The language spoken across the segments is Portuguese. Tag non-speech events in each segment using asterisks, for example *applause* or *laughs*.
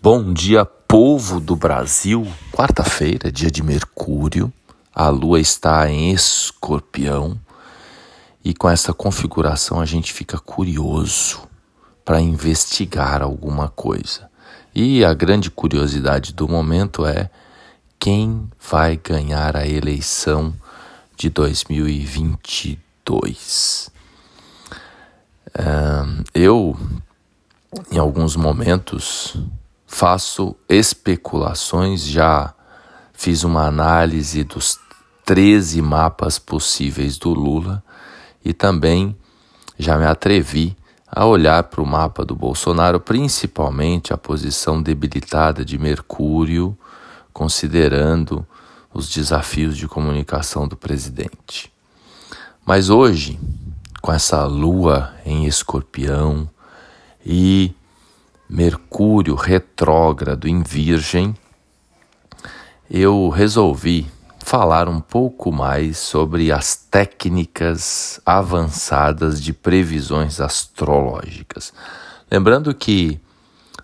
Bom dia, povo do Brasil. Quarta-feira, dia de Mercúrio. A lua está em escorpião. E com essa configuração a gente fica curioso para investigar alguma coisa. E a grande curiosidade do momento é quem vai ganhar a eleição de 2022. eu, em alguns momentos, faço especulações, já fiz uma análise dos 13 mapas possíveis do Lula e também já me atrevi a olhar para o mapa do Bolsonaro, principalmente a posição debilitada de Mercúrio, considerando os desafios de comunicação do presidente. Mas hoje, com essa lua em escorpião e Mercúrio retrógrado em Virgem, eu resolvi falar um pouco mais sobre as técnicas avançadas de previsões astrológicas. Lembrando que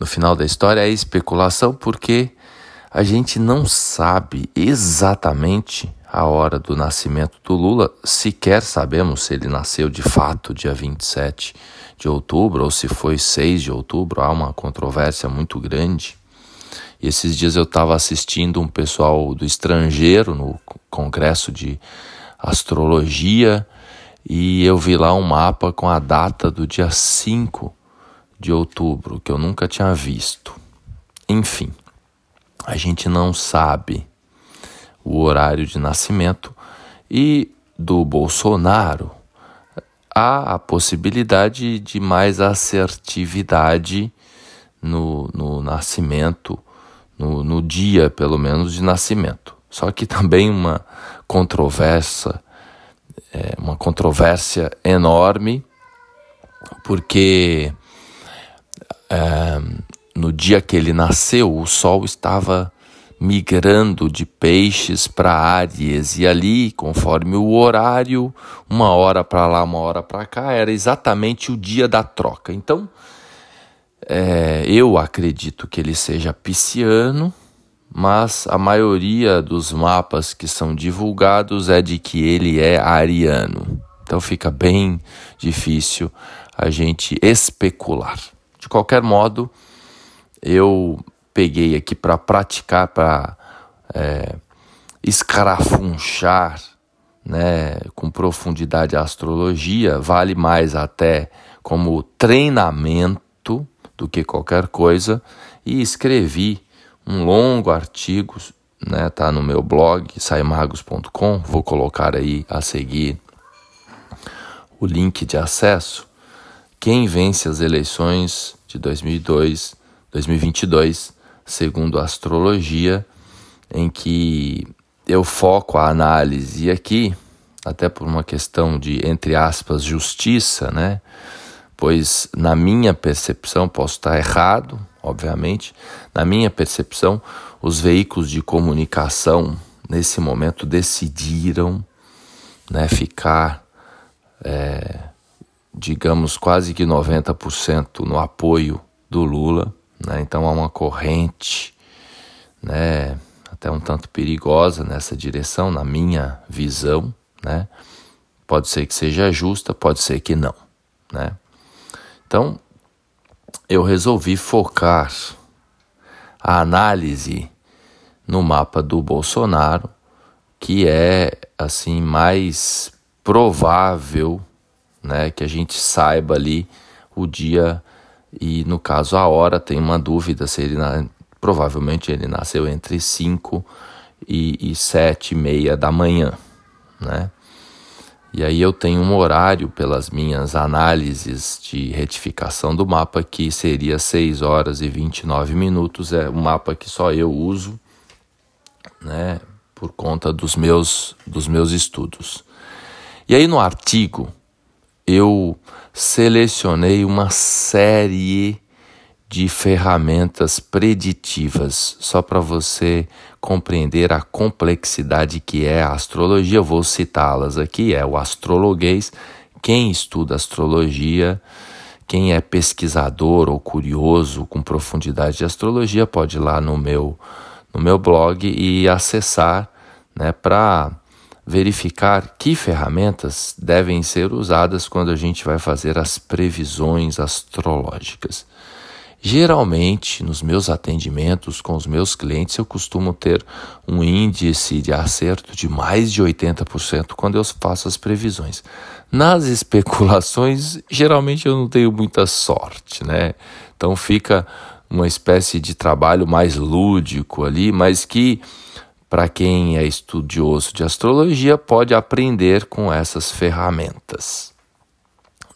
no final da história é especulação porque a gente não sabe exatamente a hora do nascimento do Lula, sequer sabemos se ele nasceu de fato dia 27 de outubro ou se foi 6 de outubro, há uma controvérsia muito grande. E esses dias eu estava assistindo um pessoal do estrangeiro no congresso de astrologia e eu vi lá um mapa com a data do dia 5 de outubro, que eu nunca tinha visto. Enfim, a gente não sabe o horário de nascimento e do Bolsonaro há a possibilidade de mais assertividade no, no nascimento, no, no dia, pelo menos, de nascimento. Só que também uma controvérsia, é, uma controvérsia enorme, porque é, no dia que ele nasceu, o Sol estava migrando de peixes para Áries e ali, conforme o horário, uma hora para lá, uma hora para cá, era exatamente o dia da troca. Então, é, eu acredito que ele seja pisciano, mas a maioria dos mapas que são divulgados é de que ele é ariano. Então fica bem difícil a gente especular. De qualquer modo, eu peguei aqui para praticar, para é, escarafunchar né, com profundidade a astrologia, vale mais até como treinamento do que qualquer coisa, e escrevi um longo artigo, né, tá no meu blog saimagos.com, vou colocar aí a seguir o link de acesso. Quem vence as eleições de 2002, 2022 segundo a astrologia, em que eu foco a análise aqui, até por uma questão de, entre aspas, justiça, né? Pois na minha percepção, posso estar errado, obviamente, na minha percepção, os veículos de comunicação nesse momento decidiram né, ficar, é, digamos, quase que 90% no apoio do Lula né? Então há uma corrente, né, até um tanto perigosa nessa direção, na minha visão, né? Pode ser que seja justa, pode ser que não, né? Então, eu resolvi focar a análise no mapa do Bolsonaro, que é assim mais provável, né, que a gente saiba ali o dia e no caso a hora tem uma dúvida se ele provavelmente ele nasceu entre 5 e, e 7 e meia da manhã, né? E aí eu tenho um horário pelas minhas análises de retificação do mapa que seria 6 horas e 29 minutos, é um mapa que só eu uso, né, por conta dos meus dos meus estudos. E aí no artigo eu selecionei uma série de ferramentas preditivas, só para você compreender a complexidade que é a astrologia. Eu vou citá-las aqui: é o astrologuês. Quem estuda astrologia, quem é pesquisador ou curioso com profundidade de astrologia pode ir lá no meu, no meu blog e acessar né, para verificar que ferramentas devem ser usadas quando a gente vai fazer as previsões astrológicas. Geralmente, nos meus atendimentos com os meus clientes, eu costumo ter um índice de acerto de mais de 80% quando eu faço as previsões. Nas *laughs* especulações, geralmente eu não tenho muita sorte, né? Então fica uma espécie de trabalho mais lúdico ali, mas que para quem é estudioso de astrologia pode aprender com essas ferramentas.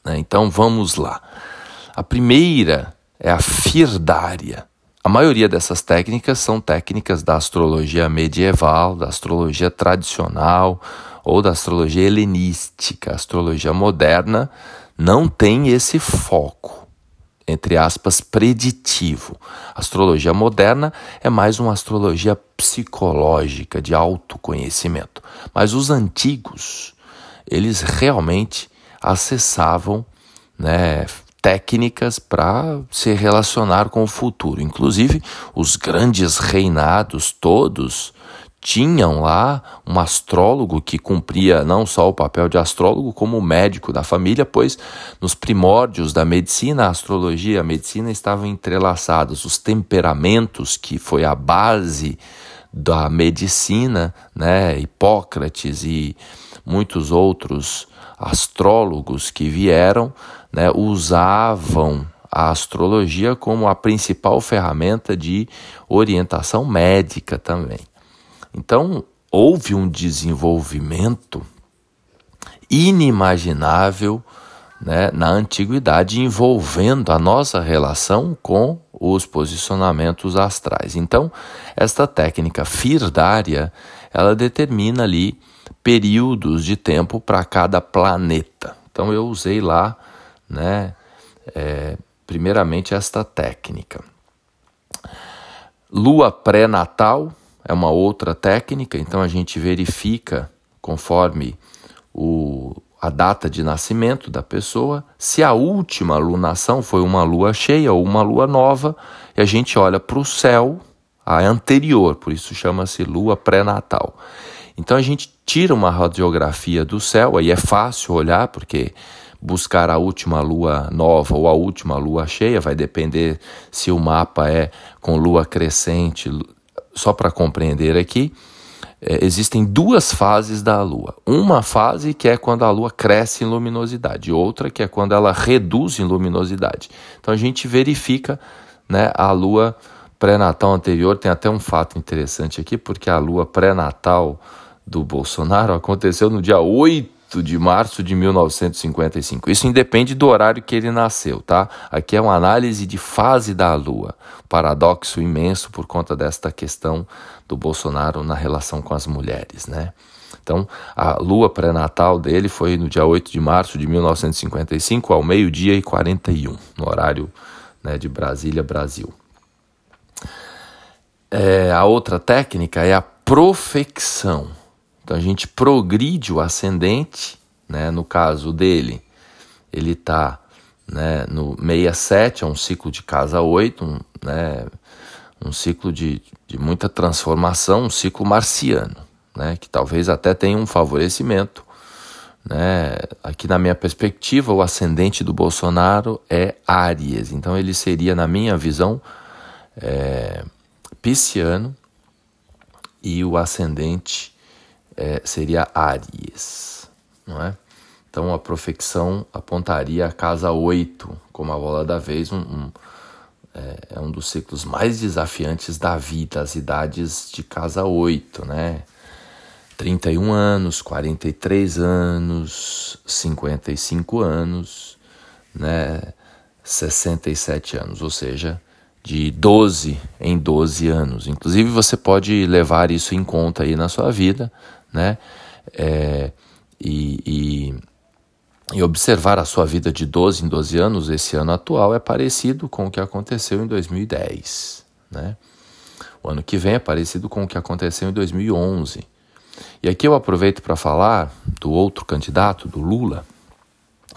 Né? Então vamos lá. A primeira é a firdária. A maioria dessas técnicas são técnicas da astrologia medieval, da astrologia tradicional ou da astrologia helenística. A astrologia moderna não tem esse foco, entre aspas, preditivo. A astrologia moderna é mais uma astrologia psicológica, de autoconhecimento. Mas os antigos, eles realmente acessavam né, técnicas para se relacionar com o futuro. Inclusive, os grandes reinados todos tinham lá um astrólogo que cumpria não só o papel de astrólogo, como médico da família, pois nos primórdios da medicina, a astrologia e a medicina estavam entrelaçados. Os temperamentos, que foi a base da medicina, né, Hipócrates e muitos outros astrólogos que vieram, né, usavam a astrologia como a principal ferramenta de orientação médica também. Então, houve um desenvolvimento inimaginável né, na antiguidade envolvendo a nossa relação com os posicionamentos astrais. Então, esta técnica firdária, ela determina ali períodos de tempo para cada planeta. Então, eu usei lá né? É, primeiramente, esta técnica. Lua pré-natal é uma outra técnica, então a gente verifica conforme o, a data de nascimento da pessoa, se a última lunação foi uma lua cheia ou uma lua nova, e a gente olha para o céu, a anterior, por isso chama-se lua pré-natal. Então a gente tira uma radiografia do céu, aí é fácil olhar, porque buscar a última lua nova ou a última lua cheia, vai depender se o mapa é com lua crescente. Só para compreender aqui, é, existem duas fases da lua. Uma fase que é quando a lua cresce em luminosidade, outra que é quando ela reduz em luminosidade. Então a gente verifica né, a lua pré-natal anterior. Tem até um fato interessante aqui, porque a lua pré-natal do Bolsonaro aconteceu no dia 8 de março de 1955. Isso independe do horário que ele nasceu, tá? Aqui é uma análise de fase da Lua. Paradoxo imenso por conta desta questão do Bolsonaro na relação com as mulheres, né? Então, a lua pré-natal dele foi no dia 8 de março de 1955, ao meio-dia e 41, no horário né, de Brasília, Brasil. É, a outra técnica é a profecção. Então a gente progride o ascendente, né? no caso dele, ele está né, no 67, é um ciclo de casa 8, um, né, um ciclo de, de muita transformação, um ciclo marciano, né, que talvez até tenha um favorecimento. Né? Aqui na minha perspectiva, o ascendente do Bolsonaro é Áries, então ele seria, na minha visão, é, pisciano e o ascendente é, seria Aries, não é? Então a profecção apontaria a casa 8 como a bola da vez, um, um é, é, um dos ciclos mais desafiantes da vida, as idades de casa 8, né? 31 anos, 43 anos, 55 anos, né? 67 anos, ou seja, de 12 em 12 anos. Inclusive, você pode levar isso em conta aí na sua vida, né? É, e, e, e, observar a sua vida de 12 em 12 anos, esse ano atual, é parecido com o que aconteceu em 2010, né? O ano que vem é parecido com o que aconteceu em 2011. E aqui eu aproveito para falar do outro candidato, do Lula,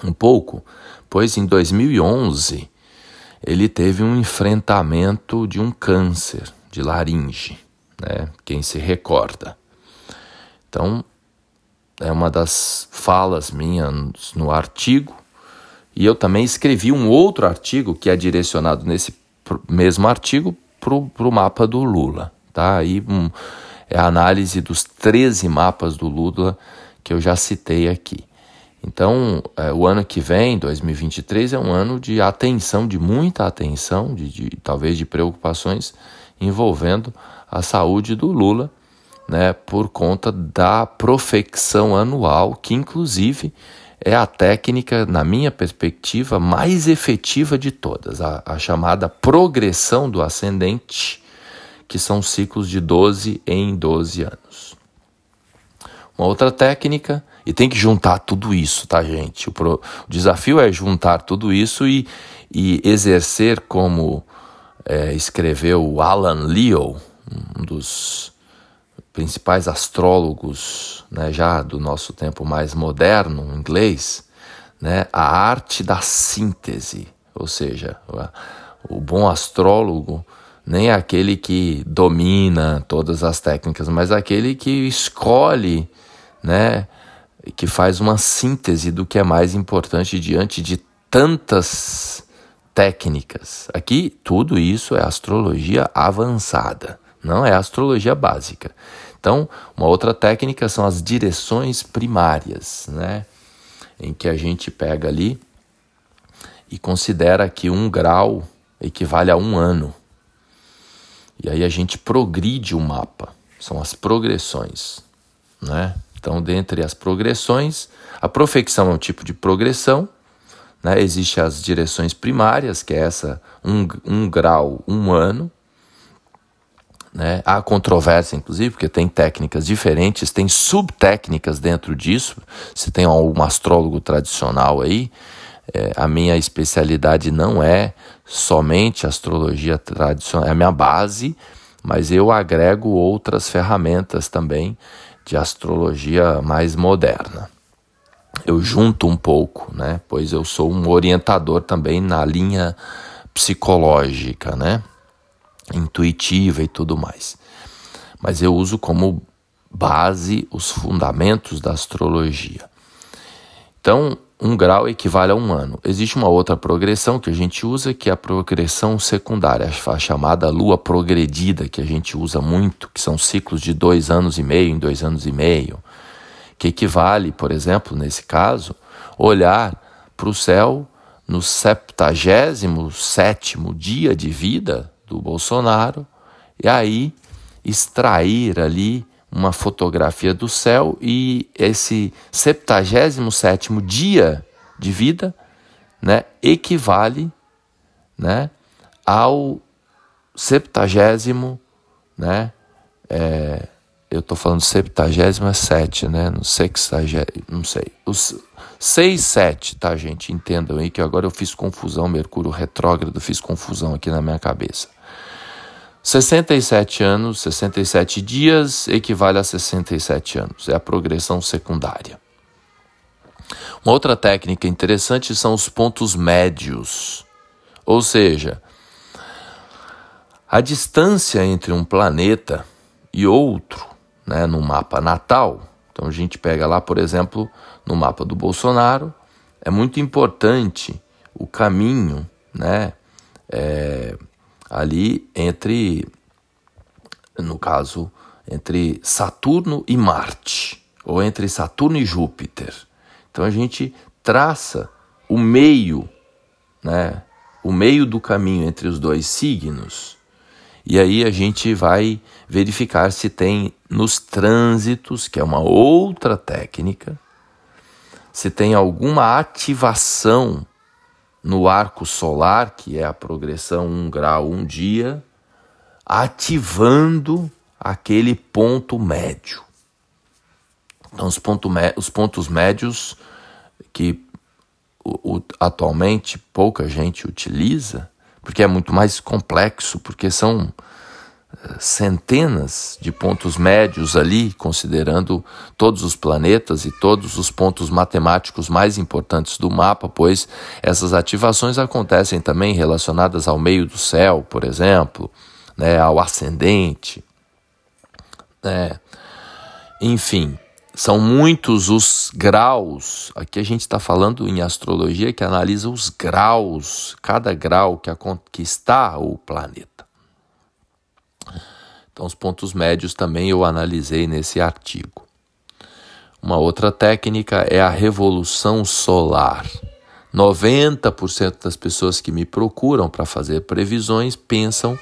um pouco, pois em 2011 ele teve um enfrentamento de um câncer de laringe, né? Quem se recorda. Então, é uma das falas minhas no artigo, e eu também escrevi um outro artigo que é direcionado nesse mesmo artigo para o mapa do Lula. Tá? Aí um, é a análise dos 13 mapas do Lula que eu já citei aqui. Então, é, o ano que vem, 2023, é um ano de atenção, de muita atenção, de, de, talvez de preocupações envolvendo a saúde do Lula, né, por conta da profecção anual, que inclusive é a técnica, na minha perspectiva, mais efetiva de todas, a, a chamada progressão do ascendente, que são ciclos de 12 em 12 anos. Uma outra técnica, e tem que juntar tudo isso, tá, gente? O, pro, o desafio é juntar tudo isso e, e exercer como é, escreveu Alan Leo, um dos principais astrólogos né, já do nosso tempo mais moderno, inglês, né, a arte da síntese, ou seja, o bom astrólogo nem é aquele que domina todas as técnicas, mas aquele que escolhe, né, que faz uma síntese do que é mais importante diante de tantas técnicas. Aqui tudo isso é astrologia avançada, não é astrologia básica. Então, uma outra técnica são as direções primárias, né? Em que a gente pega ali e considera que um grau equivale a um ano. E aí a gente progride o mapa, são as progressões, né? Então, dentre as progressões, a profecção é um tipo de progressão, né? Existem as direções primárias, que é essa um, um grau, um ano, né? Há controvérsia, inclusive, porque tem técnicas diferentes, tem subtécnicas dentro disso. Se tem algum astrólogo tradicional aí, é, a minha especialidade não é somente astrologia tradicional, é a minha base, mas eu agrego outras ferramentas também de astrologia mais moderna. Eu junto um pouco, né? Pois eu sou um orientador também na linha psicológica, né? Intuitiva e tudo mais. Mas eu uso como base os fundamentos da astrologia. Então, um grau equivale a um ano. Existe uma outra progressão que a gente usa, que é a progressão secundária, a chamada lua progredida, que a gente usa muito, que são ciclos de dois anos e meio em dois anos e meio, que equivale, por exemplo, nesse caso, olhar para o céu no 77 dia de vida do Bolsonaro e aí extrair ali uma fotografia do céu e esse 77 dia de vida, né, equivale, né, ao 70 né, é, eu estou falando 77, né, no 60, não sei, os 6, 7, tá, gente, entendam aí que agora eu fiz confusão, Mercúrio retrógrado, fiz confusão aqui na minha cabeça. 67 anos, 67 dias equivale a 67 anos, é a progressão secundária. Uma outra técnica interessante são os pontos médios, ou seja, a distância entre um planeta e outro, né, no mapa natal. Então a gente pega lá, por exemplo, no mapa do Bolsonaro, é muito importante o caminho, né, é, ali entre, no caso, entre Saturno e Marte, ou entre Saturno e Júpiter. Então a gente traça o meio, né, o meio do caminho entre os dois signos, e aí a gente vai verificar se tem nos trânsitos, que é uma outra técnica, se tem alguma ativação no arco solar, que é a progressão um grau um dia, ativando aquele ponto médio. Então, os, ponto, os pontos médios que o, o, atualmente pouca gente utiliza, porque é muito mais complexo, porque são centenas de pontos médios ali, considerando todos os planetas e todos os pontos matemáticos mais importantes do mapa, pois essas ativações acontecem também relacionadas ao meio do céu, por exemplo, né, ao ascendente. Né. Enfim, são muitos os graus. Aqui a gente está falando em astrologia que analisa os graus, cada grau que, que está o planeta. Então, os pontos médios também eu analisei nesse artigo. Uma outra técnica é a revolução solar. 90% das pessoas que me procuram para fazer previsões pensam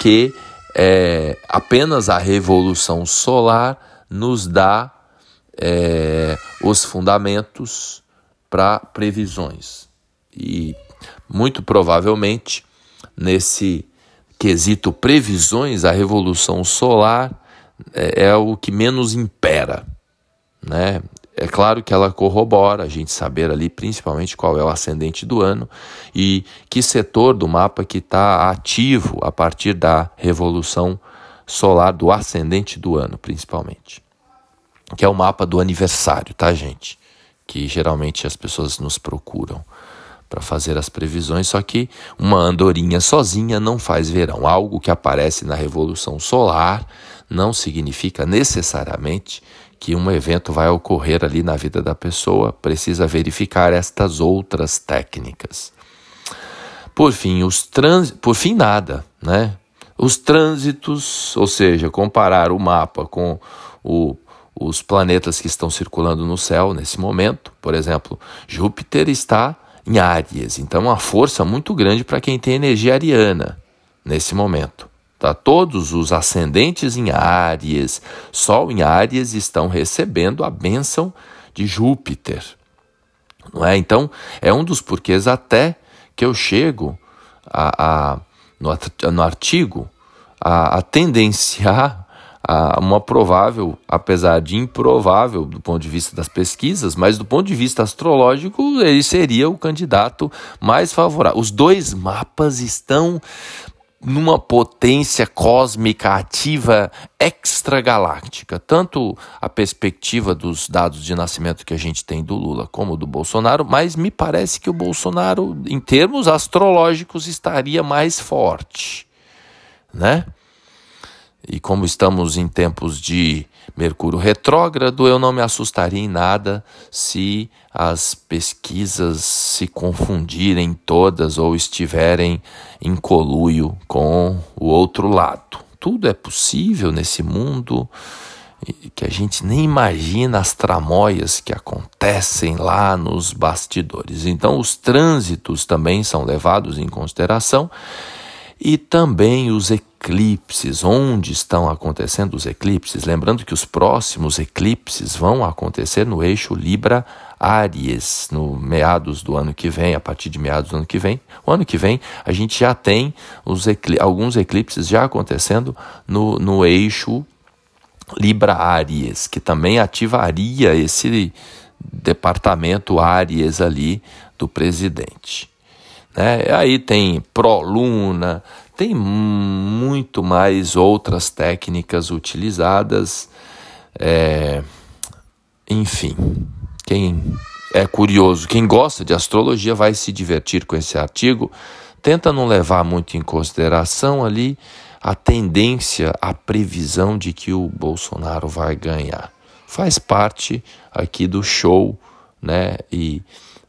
que é, apenas a revolução solar nos dá é, os fundamentos para previsões. E muito provavelmente, nesse quesito previsões, a revolução solar é, é o que menos impera, né? É claro que ela corrobora a gente saber ali principalmente qual é o ascendente do ano e que setor do mapa que está ativo a partir da revolução solar do ascendente do ano, principalmente. Que é o mapa do aniversário, tá, gente? Que geralmente as pessoas nos procuram para fazer as previsões, só que uma andorinha sozinha não faz verão. Algo que aparece na revolução solar não significa necessariamente que um evento vai ocorrer ali na vida da pessoa, precisa verificar estas outras técnicas. Por fim, os trans... por fim nada, né? Os trânsitos, ou seja, comparar o mapa com o os planetas que estão circulando no céu nesse momento, por exemplo, Júpiter está em Áries. Então, uma força muito grande para quem tem energia ariana nesse momento. Tá? Todos os ascendentes em Áries, Sol em Áries, estão recebendo a bênção de Júpiter. Não é? Então, é um dos porquês até que eu chego a, a no, no artigo a, a tendenciar uma provável, apesar de improvável do ponto de vista das pesquisas, mas do ponto de vista astrológico, ele seria o candidato mais favorável. Os dois mapas estão numa potência cósmica ativa extragaláctica. Tanto a perspectiva dos dados de nascimento que a gente tem do Lula como do Bolsonaro, mas me parece que o Bolsonaro, em termos astrológicos, estaria mais forte, né? E como estamos em tempos de Mercúrio retrógrado, eu não me assustaria em nada se as pesquisas se confundirem todas ou estiverem em coluio com o outro lado. Tudo é possível nesse mundo que a gente nem imagina as tramóias que acontecem lá nos bastidores. Então, os trânsitos também são levados em consideração e também os eclipses, onde estão acontecendo os eclipses. Lembrando que os próximos eclipses vão acontecer no eixo Libra Áries, no meados do ano que vem, a partir de meados do ano que vem. O ano que vem a gente já tem ecl alguns eclipses já acontecendo no, no eixo Libra Áries, que também ativaria esse departamento Áries ali do presidente. Né? Aí tem proluna, tem muito mais outras técnicas utilizadas. É, enfim, quem é curioso, quem gosta de astrologia vai se divertir com esse artigo. Tenta não levar muito em consideração ali a tendência, a previsão de que o Bolsonaro vai ganhar. Faz parte aqui do show, né? E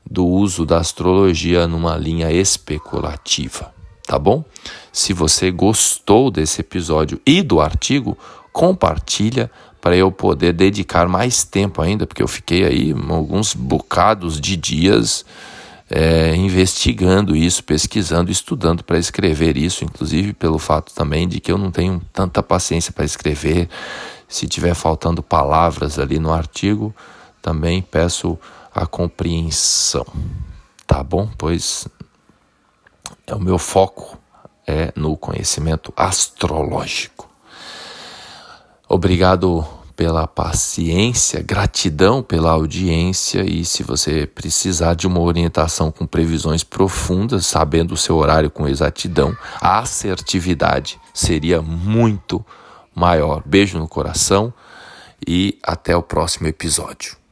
do uso da astrologia numa linha especulativa, tá bom? Se você gostou desse episódio e do artigo, compartilha para eu poder dedicar mais tempo ainda, porque eu fiquei aí alguns bocados de dias é, investigando isso, pesquisando, estudando para escrever isso, inclusive pelo fato também de que eu não tenho tanta paciência para escrever. Se tiver faltando palavras ali no artigo, também peço a compreensão, tá bom? Pois é o meu foco é no conhecimento astrológico. Obrigado pela paciência, gratidão pela audiência e se você precisar de uma orientação com previsões profundas, sabendo o seu horário com exatidão, a assertividade seria muito maior. Beijo no coração e até o próximo episódio.